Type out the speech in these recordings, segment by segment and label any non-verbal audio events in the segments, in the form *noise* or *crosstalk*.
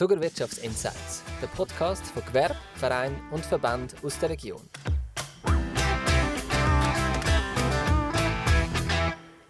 Zuckerwirtschaftsinsights, der Podcast von Gewerbe, Verein und Verband aus der Region.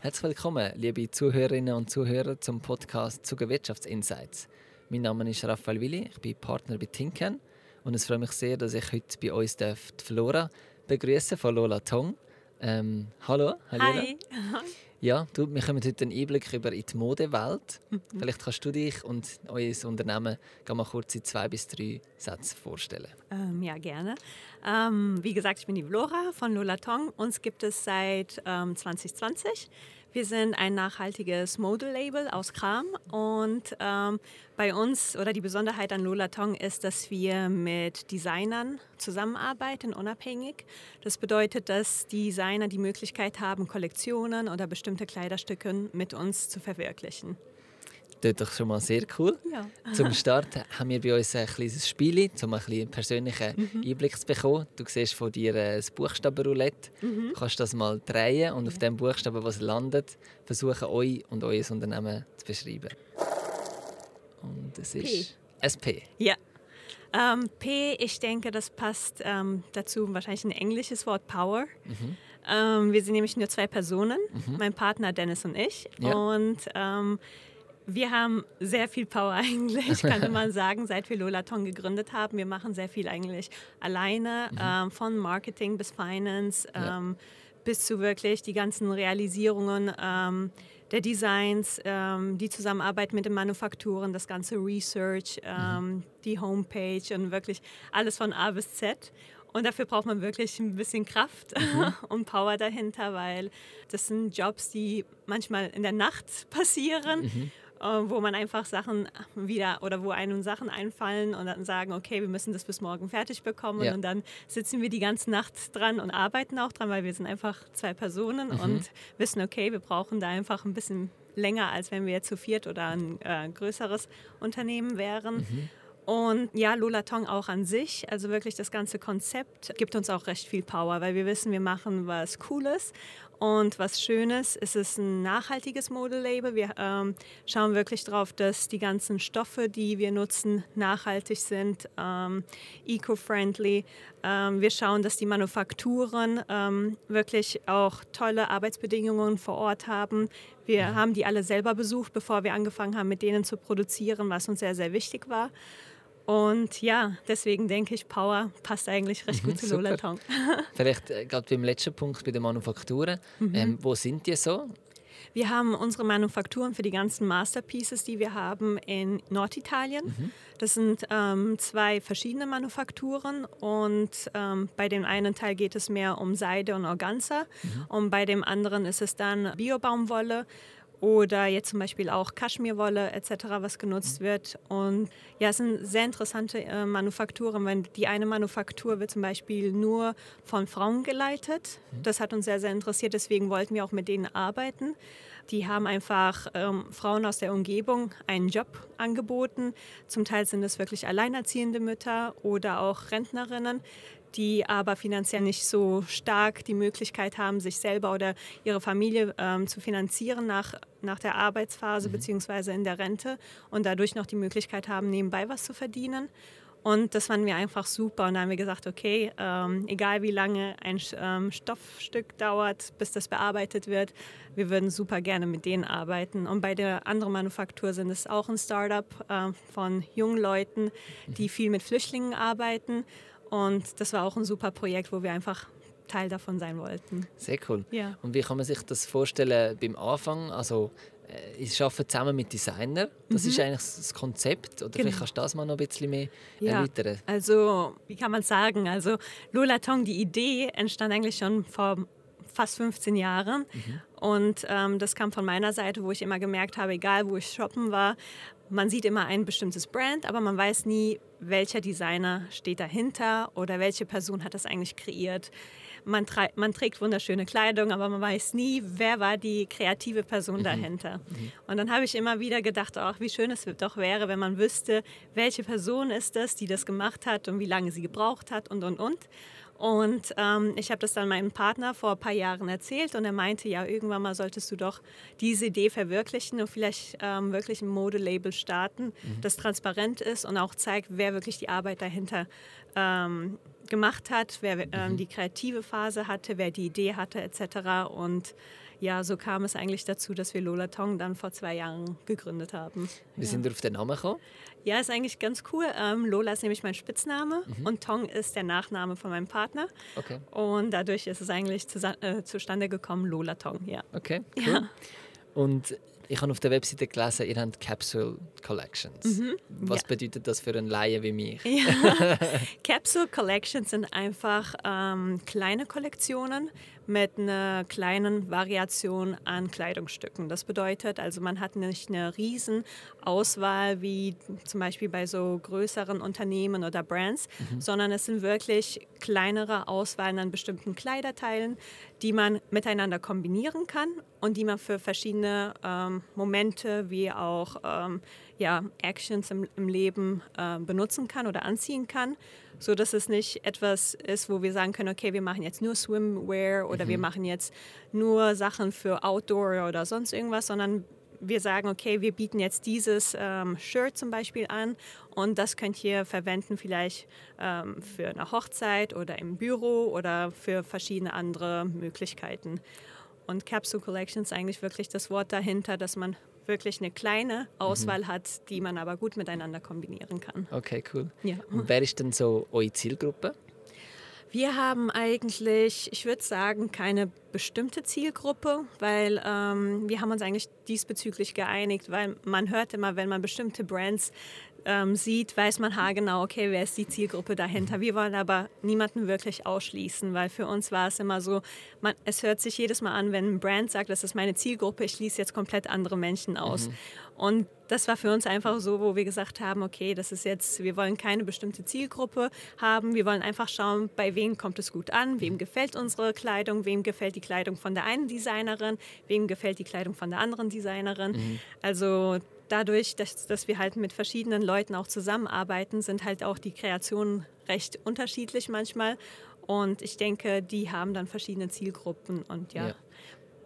Herzlich willkommen, liebe Zuhörerinnen und Zuhörer zum Podcast Zuckerwirtschaftsinsights. Mein Name ist Raphael Willi, ich bin Partner bei Tinken und es freut mich sehr, dass ich heute bei uns die Flora begrüßen von Lola Tong. Ähm, hallo, hallo. Hi. *laughs* Ja, du, wir kommen heute einen Einblick über in die Modewelt. Mhm. Vielleicht kannst du dich und euer Unternehmen mal kurz in zwei bis drei Sätzen vorstellen. Ähm, ja, gerne. Ähm, wie gesagt, ich bin die Flora von Lola Tong. Uns gibt es seit ähm, 2020. Wir sind ein nachhaltiges Model-Label aus Kram und ähm, bei uns oder die Besonderheit an Lola Tong ist, dass wir mit Designern zusammenarbeiten, unabhängig. Das bedeutet, dass Designer die Möglichkeit haben, Kollektionen oder bestimmte Kleiderstücke mit uns zu verwirklichen. Das ist doch schon mal sehr cool. Ja. Zum Start haben wir bei uns ein kleines Spiel, um ein einen persönlichen mhm. Einblick zu bekommen. Du siehst von dir das Buchstabenroulette. Mhm. Du kannst das mal drehen und auf dem Buchstaben, was landet, versuchen euch und euer Unternehmen zu beschreiben. Und es ist P. SP. Ja. Ähm, P, ich denke, das passt ähm, dazu wahrscheinlich ein englisches Wort Power. Mhm. Ähm, wir sind nämlich nur zwei Personen, mhm. mein Partner Dennis und ich. Ja. Und ähm, wir haben sehr viel Power *laughs* eigentlich, kann man *laughs* sagen, seit wir Lolaton gegründet haben. Wir machen sehr viel eigentlich alleine, mhm. ähm, von Marketing bis Finance ja. ähm, bis zu wirklich die ganzen Realisierungen ähm, der Designs, ähm, die Zusammenarbeit mit den Manufakturen, das ganze Research, ähm, mhm. die Homepage und wirklich alles von A bis Z. Und dafür braucht man wirklich ein bisschen Kraft *laughs* mhm. und Power dahinter, weil das sind Jobs, die manchmal in der Nacht passieren. Mhm. Äh, wo man einfach Sachen wieder oder wo einem Sachen einfallen und dann sagen, okay, wir müssen das bis morgen fertig bekommen ja. und dann sitzen wir die ganze Nacht dran und arbeiten auch dran, weil wir sind einfach zwei Personen mhm. und wissen, okay, wir brauchen da einfach ein bisschen länger, als wenn wir jetzt zu viert oder ein äh, größeres Unternehmen wären. Mhm. Und ja, Lola Tong auch an sich, also wirklich das ganze Konzept gibt uns auch recht viel Power, weil wir wissen, wir machen was Cooles und was Schönes. Es ist ein nachhaltiges Modelabel. Wir ähm, schauen wirklich darauf, dass die ganzen Stoffe, die wir nutzen, nachhaltig sind, ähm, eco-friendly. Ähm, wir schauen, dass die Manufakturen ähm, wirklich auch tolle Arbeitsbedingungen vor Ort haben. Wir haben die alle selber besucht, bevor wir angefangen haben, mit denen zu produzieren, was uns sehr, sehr wichtig war. Und ja, deswegen denke ich, Power passt eigentlich recht gut mhm, zu Lola Tong. *laughs* Vielleicht äh, gerade beim letzten Punkt bei den Manufakturen. Mhm. Ähm, wo sind die so? Wir haben unsere Manufakturen für die ganzen Masterpieces, die wir haben, in Norditalien. Mhm. Das sind ähm, zwei verschiedene Manufakturen und ähm, bei dem einen Teil geht es mehr um Seide und Organza mhm. und bei dem anderen ist es dann Biobaumwolle oder jetzt zum Beispiel auch Kaschmirwolle etc., was genutzt wird. Und ja, es sind sehr interessante äh, Manufakturen. Wenn die eine Manufaktur wird zum Beispiel nur von Frauen geleitet. Mhm. Das hat uns sehr, sehr interessiert. Deswegen wollten wir auch mit denen arbeiten. Die haben einfach ähm, Frauen aus der Umgebung einen Job angeboten. Zum Teil sind es wirklich alleinerziehende Mütter oder auch Rentnerinnen, die aber finanziell nicht so stark die Möglichkeit haben, sich selber oder ihre Familie ähm, zu finanzieren nach, nach der Arbeitsphase mhm. bzw. in der Rente und dadurch noch die Möglichkeit haben, nebenbei was zu verdienen. Und das fanden wir einfach super. Und dann haben wir gesagt, okay, ähm, egal wie lange ein ähm, Stoffstück dauert, bis das bearbeitet wird, wir würden super gerne mit denen arbeiten. Und bei der anderen Manufaktur sind es auch ein Startup äh, von jungen Leuten, die mhm. viel mit Flüchtlingen arbeiten. Und das war auch ein super Projekt, wo wir einfach Teil davon sein wollten. Sehr cool. Ja. Und wie kann man sich das vorstellen beim Anfang? Also, äh, ich arbeite zusammen mit Designern. Das mhm. ist eigentlich das Konzept. Oder genau. vielleicht kannst du das mal noch ein bisschen mehr ja. erläutern. Also, wie kann man sagen? Also, Lola Tong, die Idee entstand eigentlich schon vor fast 15 Jahren. Mhm. Und ähm, das kam von meiner Seite, wo ich immer gemerkt habe, egal wo ich shoppen war, man sieht immer ein bestimmtes Brand, aber man weiß nie, welcher Designer steht dahinter oder welche Person hat das eigentlich kreiert. Man, man, trägt wunderschöne Kleidung, aber man weiß nie, wer war die kreative Person mhm. dahinter. Mhm. Und dann habe ich immer wieder gedacht, ach, wie schön es doch wäre, wenn man wüsste, welche Person ist das, die das gemacht hat und wie lange sie gebraucht hat und, und, und. Und ähm, ich habe das dann meinem Partner vor ein paar Jahren erzählt und er meinte, ja, irgendwann mal solltest du doch diese Idee verwirklichen und vielleicht ähm, wirklich ein Modelabel starten, mhm. das transparent ist und auch zeigt, wer wirklich die Arbeit dahinter ähm, gemacht hat, wer ähm, mhm. die kreative Phase hatte, wer die Idee hatte etc. Und ja, so kam es eigentlich dazu, dass wir Lola Tong dann vor zwei Jahren gegründet haben. Wie ja. sind wir auf den Namen gekommen? Ja, ist eigentlich ganz cool. Ähm, Lola ist nämlich mein Spitzname mhm. und Tong ist der Nachname von meinem Partner. Okay. Und dadurch ist es eigentlich zu, äh, zustande gekommen, Lola Tong, ja. Okay, cool. Ja. Und ich habe auf der Webseite gelesen, ihr habt Capsule Collections. Mhm. Was ja. bedeutet das für einen Laie wie mich? Ja. *laughs* Capsule Collections sind einfach ähm, kleine Kollektionen mit einer kleinen Variation an Kleidungsstücken. Das bedeutet also, man hat nicht eine riesen Auswahl wie zum Beispiel bei so größeren Unternehmen oder Brands, mhm. sondern es sind wirklich kleinere Auswahlen an bestimmten Kleiderteilen, die man miteinander kombinieren kann und die man für verschiedene ähm, Momente wie auch ähm, ja, Actions im, im Leben äh, benutzen kann oder anziehen kann, so dass es nicht etwas ist, wo wir sagen können, okay, wir machen jetzt nur Swimwear oder mhm. wir machen jetzt nur Sachen für Outdoor oder sonst irgendwas, sondern wir sagen, okay, wir bieten jetzt dieses ähm, Shirt zum Beispiel an und das könnt ihr verwenden vielleicht ähm, für eine Hochzeit oder im Büro oder für verschiedene andere Möglichkeiten. Und Capsule Collection ist eigentlich wirklich das Wort dahinter, dass man wirklich eine kleine Auswahl mhm. hat, die man aber gut miteinander kombinieren kann. Okay, cool. Ja. Und wer ist denn so eure Zielgruppe? Wir haben eigentlich, ich würde sagen, keine bestimmte Zielgruppe, weil ähm, wir haben uns eigentlich diesbezüglich geeinigt, weil man hört immer, wenn man bestimmte Brands ähm, sieht, weiß man haargenau, okay, wer ist die Zielgruppe dahinter. Wir wollen aber niemanden wirklich ausschließen, weil für uns war es immer so, man, es hört sich jedes Mal an, wenn ein Brand sagt, das ist meine Zielgruppe, ich schließe jetzt komplett andere Menschen aus. Mhm. Und das war für uns einfach so, wo wir gesagt haben, okay, das ist jetzt, wir wollen keine bestimmte Zielgruppe haben, wir wollen einfach schauen, bei wem kommt es gut an, wem gefällt unsere Kleidung, wem gefällt die Kleidung von der einen Designerin, wem gefällt die Kleidung von der anderen Designerin. Mhm. Also dadurch, dass, dass wir halt mit verschiedenen Leuten auch zusammenarbeiten, sind halt auch die Kreationen recht unterschiedlich manchmal. Und ich denke, die haben dann verschiedene Zielgruppen und ja. ja.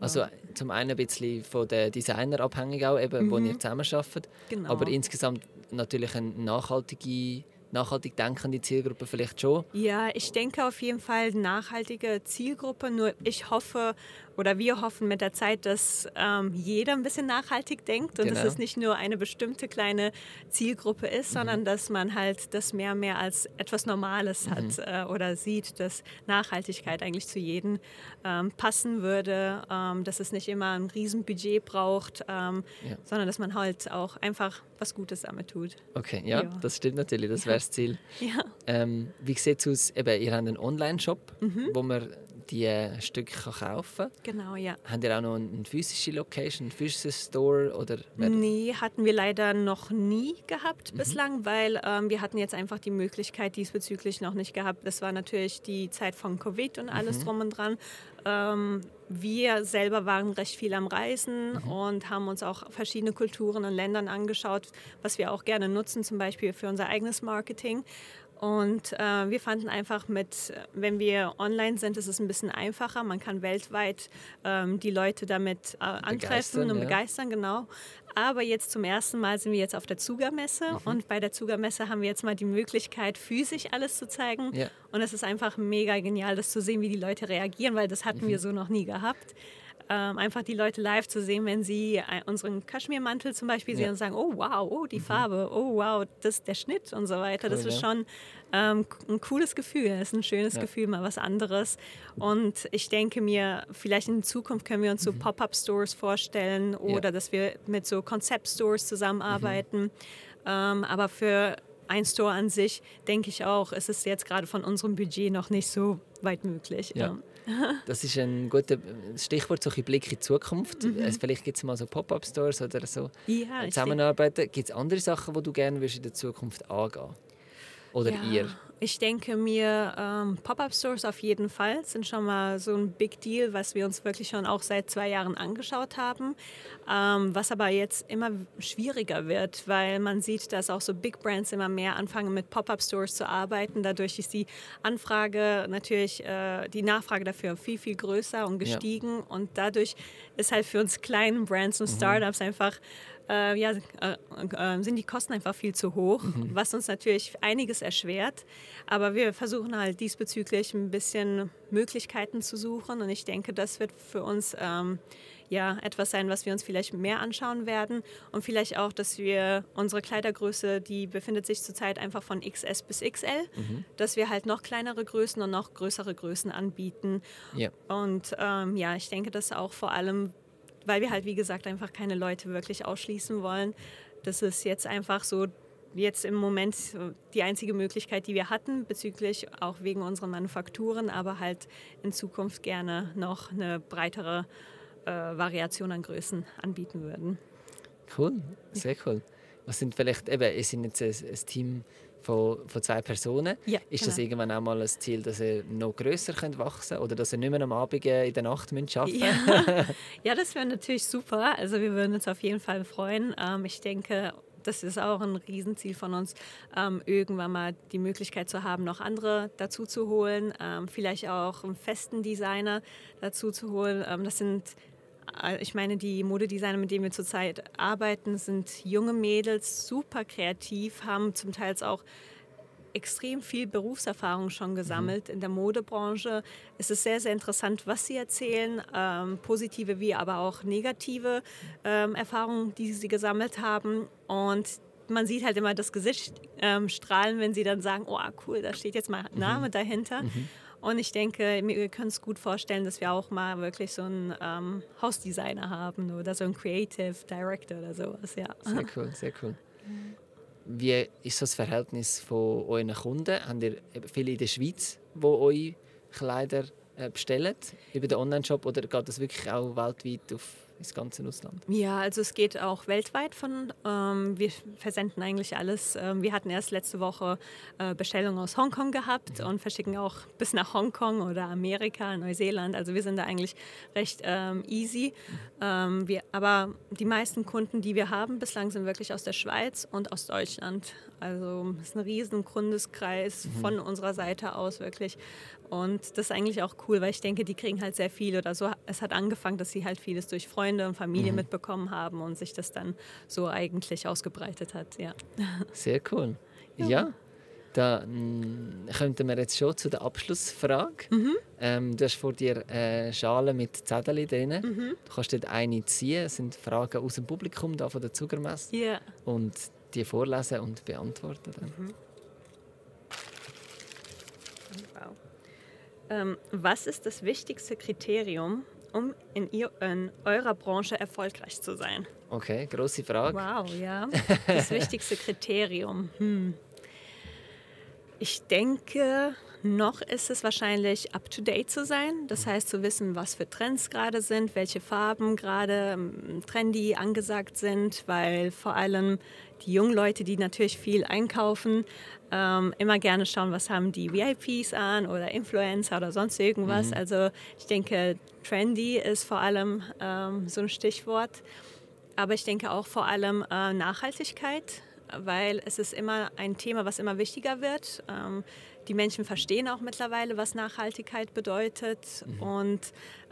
Also zum einen ein bisschen von den Designer abhängig auch, eben, mhm. wo ihr zusammenarbeitet. Genau. Aber insgesamt natürlich eine nachhaltige nachhaltig denkende Zielgruppe vielleicht schon? Ja, ich denke auf jeden Fall nachhaltige Zielgruppe. Nur ich hoffe oder wir hoffen mit der Zeit, dass ähm, jeder ein bisschen nachhaltig denkt und genau. dass es nicht nur eine bestimmte kleine Zielgruppe ist, mhm. sondern dass man halt das mehr und mehr als etwas Normales mhm. hat äh, oder sieht, dass Nachhaltigkeit eigentlich zu jedem ähm, passen würde, ähm, dass es nicht immer ein Riesenbudget braucht, ähm, ja. sondern dass man halt auch einfach was Gutes damit tut. Okay, ja, ja. das stimmt natürlich, das wäre das Ziel. *laughs* Ja. Ähm, wie sieht es aus? Eben, ihr habt einen Online-Shop, mhm. wo man die Stücke kaufen kann. Genau, ja. Habt ihr auch noch eine physische Location, einen physischen Store? Oder nee, hatten wir leider noch nie gehabt mhm. bislang, weil ähm, wir hatten jetzt einfach die Möglichkeit diesbezüglich noch nicht gehabt. Das war natürlich die Zeit von Covid und alles mhm. drum und dran. Ähm, wir selber waren recht viel am Reisen mhm. und haben uns auch verschiedene Kulturen und Ländern angeschaut, was wir auch gerne nutzen, zum Beispiel für unser eigenes Marketing. Und äh, wir fanden einfach mit, wenn wir online sind, ist es ein bisschen einfacher. Man kann weltweit ähm, die Leute damit äh, antreffen und ja. begeistern, genau. Aber jetzt zum ersten Mal sind wir jetzt auf der Zugermesse mhm. und bei der Zugermesse haben wir jetzt mal die Möglichkeit, physisch alles zu zeigen. Ja. Und es ist einfach mega genial, das zu sehen, wie die Leute reagieren, weil das hatten mhm. wir so noch nie gehabt ähm, einfach die Leute live zu sehen, wenn sie äh, unseren Kaschmirmantel zum Beispiel ja. sehen und sagen, oh wow, oh die mhm. Farbe, oh wow, das der Schnitt und so weiter. Cool, das ist ja. schon ähm, ein cooles Gefühl, das ist ein schönes ja. Gefühl, mal was anderes. Und ich denke mir, vielleicht in Zukunft können wir uns so mhm. Pop-up-Stores vorstellen oder dass wir mit so Konzept-Stores zusammenarbeiten. Mhm. Ähm, aber für ein Store an sich, denke ich auch, ist es jetzt gerade von unserem Budget noch nicht so weit möglich. Ja. Das ist ein guter Stichwort, so ein Blick in die Zukunft. Mhm. Also vielleicht gibt es mal so Pop-up-Stores oder so ja, Zusammenarbeiten. Gibt es andere Sachen, die du gerne in der Zukunft angehen Oder ja. ihr? Ich denke mir, ähm, Pop-up-Stores auf jeden Fall sind schon mal so ein Big Deal, was wir uns wirklich schon auch seit zwei Jahren angeschaut haben. Ähm, was aber jetzt immer schwieriger wird, weil man sieht, dass auch so Big Brands immer mehr anfangen mit Pop-up-Stores zu arbeiten. Dadurch ist die Anfrage natürlich, äh, die Nachfrage dafür viel, viel größer und gestiegen. Ja. Und dadurch ist halt für uns kleinen Brands und mhm. Startups mhm. einfach äh, ja, äh, äh, sind die Kosten einfach viel zu hoch, mhm. was uns natürlich einiges erschwert. Aber wir versuchen halt diesbezüglich ein bisschen Möglichkeiten zu suchen und ich denke, das wird für uns ähm, ja, etwas sein, was wir uns vielleicht mehr anschauen werden und vielleicht auch, dass wir unsere Kleidergröße, die befindet sich zurzeit einfach von XS bis XL, mhm. dass wir halt noch kleinere Größen und noch größere Größen anbieten. Ja. Und ähm, ja, ich denke, dass auch vor allem weil wir halt, wie gesagt, einfach keine Leute wirklich ausschließen wollen. Das ist jetzt einfach so jetzt im Moment die einzige Möglichkeit, die wir hatten, bezüglich auch wegen unseren Manufakturen, aber halt in Zukunft gerne noch eine breitere äh, Variation an Größen anbieten würden. Cool, sehr cool. Was sind vielleicht, eben, ihr seid jetzt ein, ein Team von, von zwei Personen. Ja, ist genau. das irgendwann auch mal ein Ziel, dass ihr noch grösser könnt wachsen oder dass ihr nicht mehr am Abend in der Nacht müsst arbeiten Ja, ja das wäre natürlich super. Also wir würden uns auf jeden Fall freuen. Ähm, ich denke, das ist auch ein Riesenziel von uns, ähm, irgendwann mal die Möglichkeit zu haben, noch andere dazu zu holen, ähm, vielleicht auch einen festen Designer dazu zu holen. Ähm, das sind ich meine, die Modedesigner, mit denen wir zurzeit arbeiten, sind junge Mädels, super kreativ, haben zum Teil auch extrem viel Berufserfahrung schon gesammelt mhm. in der Modebranche. Es ist sehr, sehr interessant, was sie erzählen, ähm, positive wie aber auch negative ähm, Erfahrungen, die sie gesammelt haben. Und man sieht halt immer das Gesicht ähm, strahlen, wenn sie dann sagen, oh cool, da steht jetzt mein Name mhm. dahinter. Mhm. Und ich denke, wir können es gut vorstellen, dass wir auch mal wirklich so einen ähm, Hausdesigner haben oder so einen Creative Director oder sowas. Ja. Sehr *laughs* cool, sehr cool. Wie ist das Verhältnis von euren Kunden? Habt ihr viele in der Schweiz, die eure Kleider äh, bestellen über den Online-Shop oder geht das wirklich auch weltweit auf ins ganze Ausland? Ja, also es geht auch weltweit von. Ähm, wir versenden eigentlich alles. Ähm, wir hatten erst letzte Woche äh, Bestellungen aus Hongkong gehabt mhm. und verschicken auch bis nach Hongkong oder Amerika, Neuseeland. Also wir sind da eigentlich recht ähm, easy. Mhm. wir, aber die meisten Kunden, die wir haben bislang, sind wirklich aus der Schweiz und aus Deutschland. Also es ist ein riesen Kundeskreis mhm. von unserer Seite aus wirklich. Und das ist eigentlich auch cool, weil ich denke, die kriegen halt sehr viel oder so. Es hat angefangen, dass sie halt vieles durch Freunde und Familie mhm. mitbekommen haben und sich das dann so eigentlich ausgebreitet hat. Ja. *laughs* Sehr cool. Ja. ja. Da könnten wir jetzt schon zu der Abschlussfrage. Mhm. Ähm, du hast vor dir eine Schale mit Zetteln drin. Mhm. Du kannst dort eine ziehen. Das sind Fragen aus dem Publikum, da von der Zuckermesse. Yeah. Und die vorlesen und beantworten. Mhm. Wow. Ähm, was ist das wichtigste Kriterium, um in, ihr, in, eurer Branche erfolgreich zu sein? Okay, große Frage. Wow, ja. *laughs* Das wichtigste Kriterium. Hm. Ich denke, noch ist es wahrscheinlich up-to-date zu sein. Das heißt, zu wissen, was für Trends gerade sind, welche Farben gerade ähm, trendy angesagt sind, weil vor allem die jungen Leute, die natürlich viel einkaufen, ähm, immer gerne schauen, was haben die VIPs an oder Influencer oder sonst irgendwas. Mhm. Also ich denke, trendy ist vor allem ähm, so ein Stichwort. Aber ich denke auch vor allem äh, Nachhaltigkeit, weil es ist immer ein Thema, was immer wichtiger wird. Ähm, die Menschen verstehen auch mittlerweile, was Nachhaltigkeit bedeutet. Mhm. Und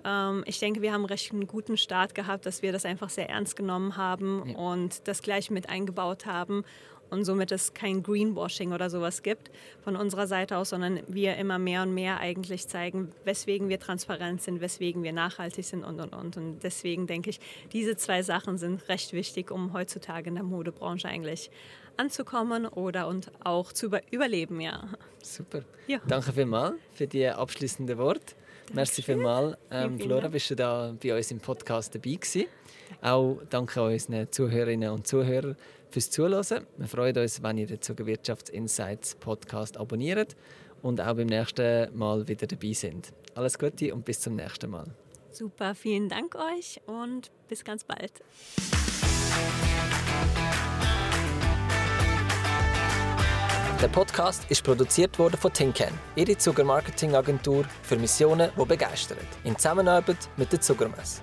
ähm, ich denke, wir haben recht einen guten Start gehabt, dass wir das einfach sehr ernst genommen haben ja. und das gleich mit eingebaut haben und somit es kein Greenwashing oder sowas gibt von unserer Seite aus, sondern wir immer mehr und mehr eigentlich zeigen, weswegen wir transparent sind, weswegen wir nachhaltig sind und und und. Und deswegen denke ich, diese zwei Sachen sind recht wichtig, um heutzutage in der Modebranche eigentlich anzukommen oder und auch zu über überleben, ja. Super. Ja. Danke vielmals für die abschließenden Worte. Merci vielmals. Ähm, Flora, bist du da bei uns im Podcast dabei gewesen. Auch danke unseren Zuhörerinnen und Zuhörern fürs Zuhören. Wir freuen uns, wenn ihr den Zuckerwirtschaftsinsights Podcast abonniert und auch beim nächsten Mal wieder dabei sind. Alles Gute und bis zum nächsten Mal. Super, vielen Dank euch und bis ganz bald. Der Podcast ist produziert worden von Tinken, ihre Zuckermarketingagentur für Missionen, die begeistern. In Zusammenarbeit mit der Zuckermesse.